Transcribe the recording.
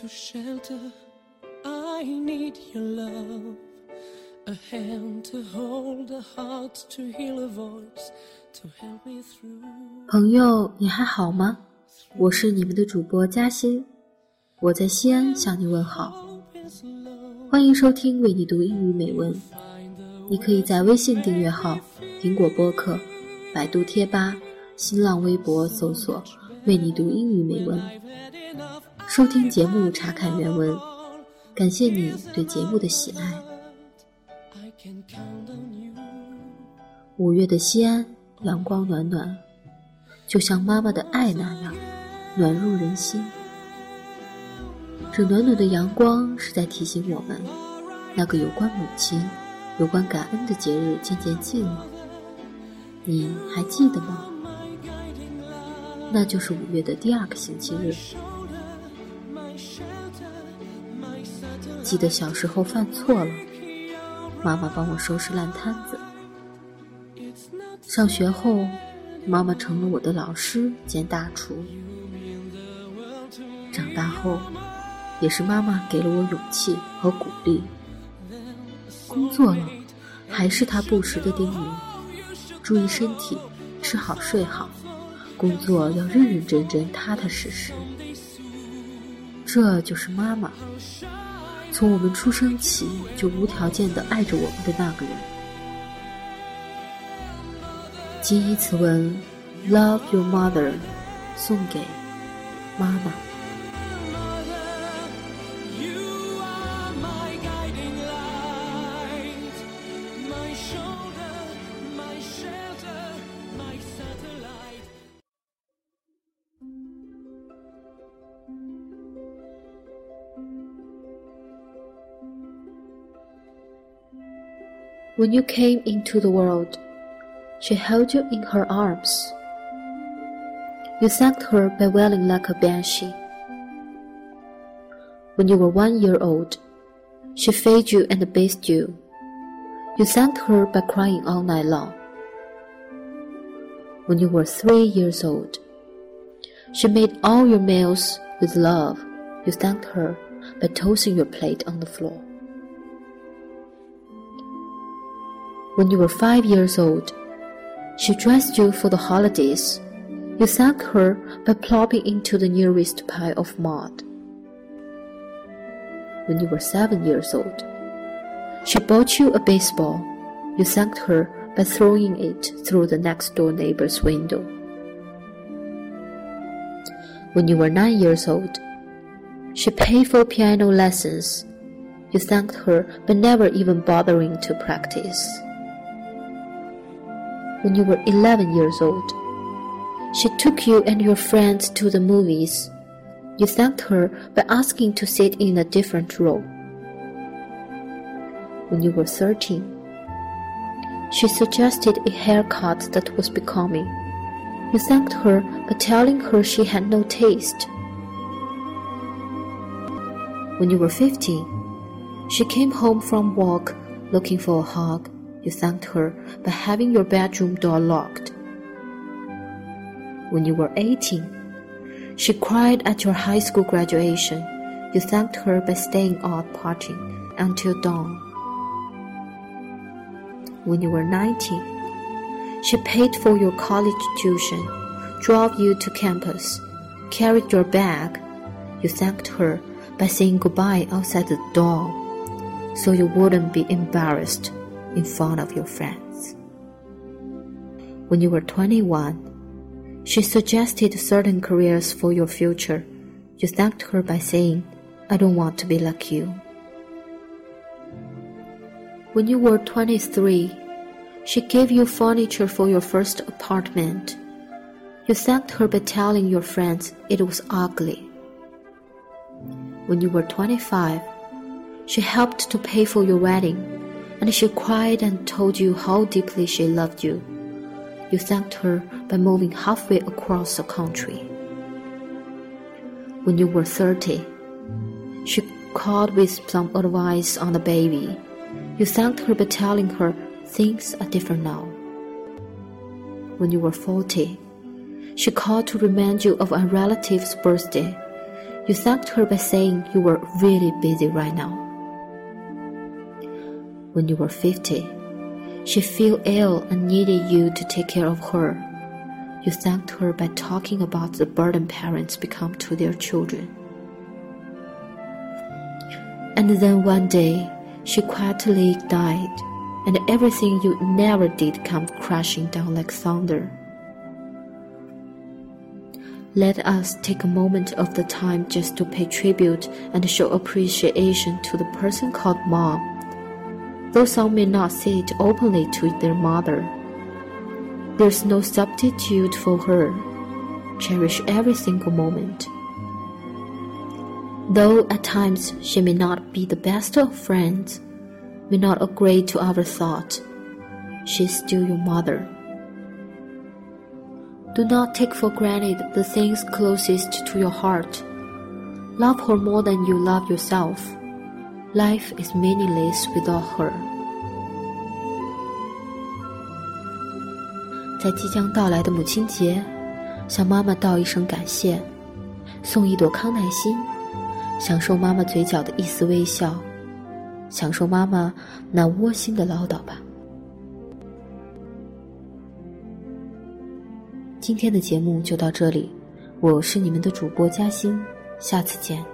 to shelter. I need your love. A hand to hold, a heart to heal, a voice to help me through. 朋友，你还好吗？我是你们的主播嘉欣，我在西安向你问好。欢迎收听为你读英语美文。你可以在微信订阅号、苹果播客、百度贴吧、新浪微博搜索“为你读英语美文”，收听节目，查看原文。感谢你对节目的喜爱。五月的西安，阳光暖暖，就像妈妈的爱那样暖入人心。这暖暖的阳光是在提醒我们，那个有关母亲、有关感恩的节日渐渐近了。你还记得吗？那就是五月的第二个星期日。记得小时候犯错了，妈妈帮我收拾烂摊子。上学后，妈妈成了我的老师兼大厨。长大后，也是妈妈给了我勇气和鼓励。工作了，还是她不时的叮咛：注意身体，吃好睡好，工作要认认真真、踏踏实实。这就是妈妈。从我们出生起就无条件的爱着我们的那个人。谨以此文，Love your mother，送给妈妈。When you came into the world, she held you in her arms. You thanked her by wailing like a banshee. When you were one year old, she fed you and bathed you. You thanked her by crying all night long. When you were three years old, she made all your meals with love. You thanked her by tossing your plate on the floor. When you were five years old, she dressed you for the holidays. You thanked her by plopping into the nearest pile of mud. When you were seven years old, she bought you a baseball. You thanked her by throwing it through the next door neighbor's window. When you were nine years old, she paid for piano lessons. You thanked her by never even bothering to practice when you were 11 years old. She took you and your friends to the movies. You thanked her by asking to sit in a different row. When you were 13, she suggested a haircut that was becoming. You thanked her by telling her she had no taste. When you were 15, she came home from work looking for a hug you thanked her by having your bedroom door locked. When you were 18, she cried at your high school graduation. You thanked her by staying out partying until dawn. When you were 19, she paid for your college tuition, drove you to campus, carried your bag. You thanked her by saying goodbye outside the door so you wouldn't be embarrassed in front of your friends. When you were 21, she suggested certain careers for your future. You thanked her by saying, I don't want to be like you. When you were 23, she gave you furniture for your first apartment. You thanked her by telling your friends it was ugly. When you were 25, she helped to pay for your wedding and she cried and told you how deeply she loved you. You thanked her by moving halfway across the country. When you were 30, she called with some advice on the baby. You thanked her by telling her things are different now. When you were 40, she called to remind you of a relative's birthday. You thanked her by saying you were really busy right now. When you were 50, she fell ill and needed you to take care of her. You thanked her by talking about the burden parents become to their children. And then one day, she quietly died, and everything you never did come crashing down like thunder. Let us take a moment of the time just to pay tribute and show appreciation to the person called mom. Though some may not say it openly to their mother, there's no substitute for her. Cherish every single moment. Though at times she may not be the best of friends, may not agree to our thought, she's still your mother. Do not take for granted the things closest to your heart. Love her more than you love yourself. Life is meaningless without her. 在即将到来的母亲节，向妈妈道一声感谢，送一朵康乃馨。享受妈妈嘴角的一丝微笑，享受妈妈那窝心的唠叨吧。今天的节目就到这里，我是你们的主播嘉欣，下次见。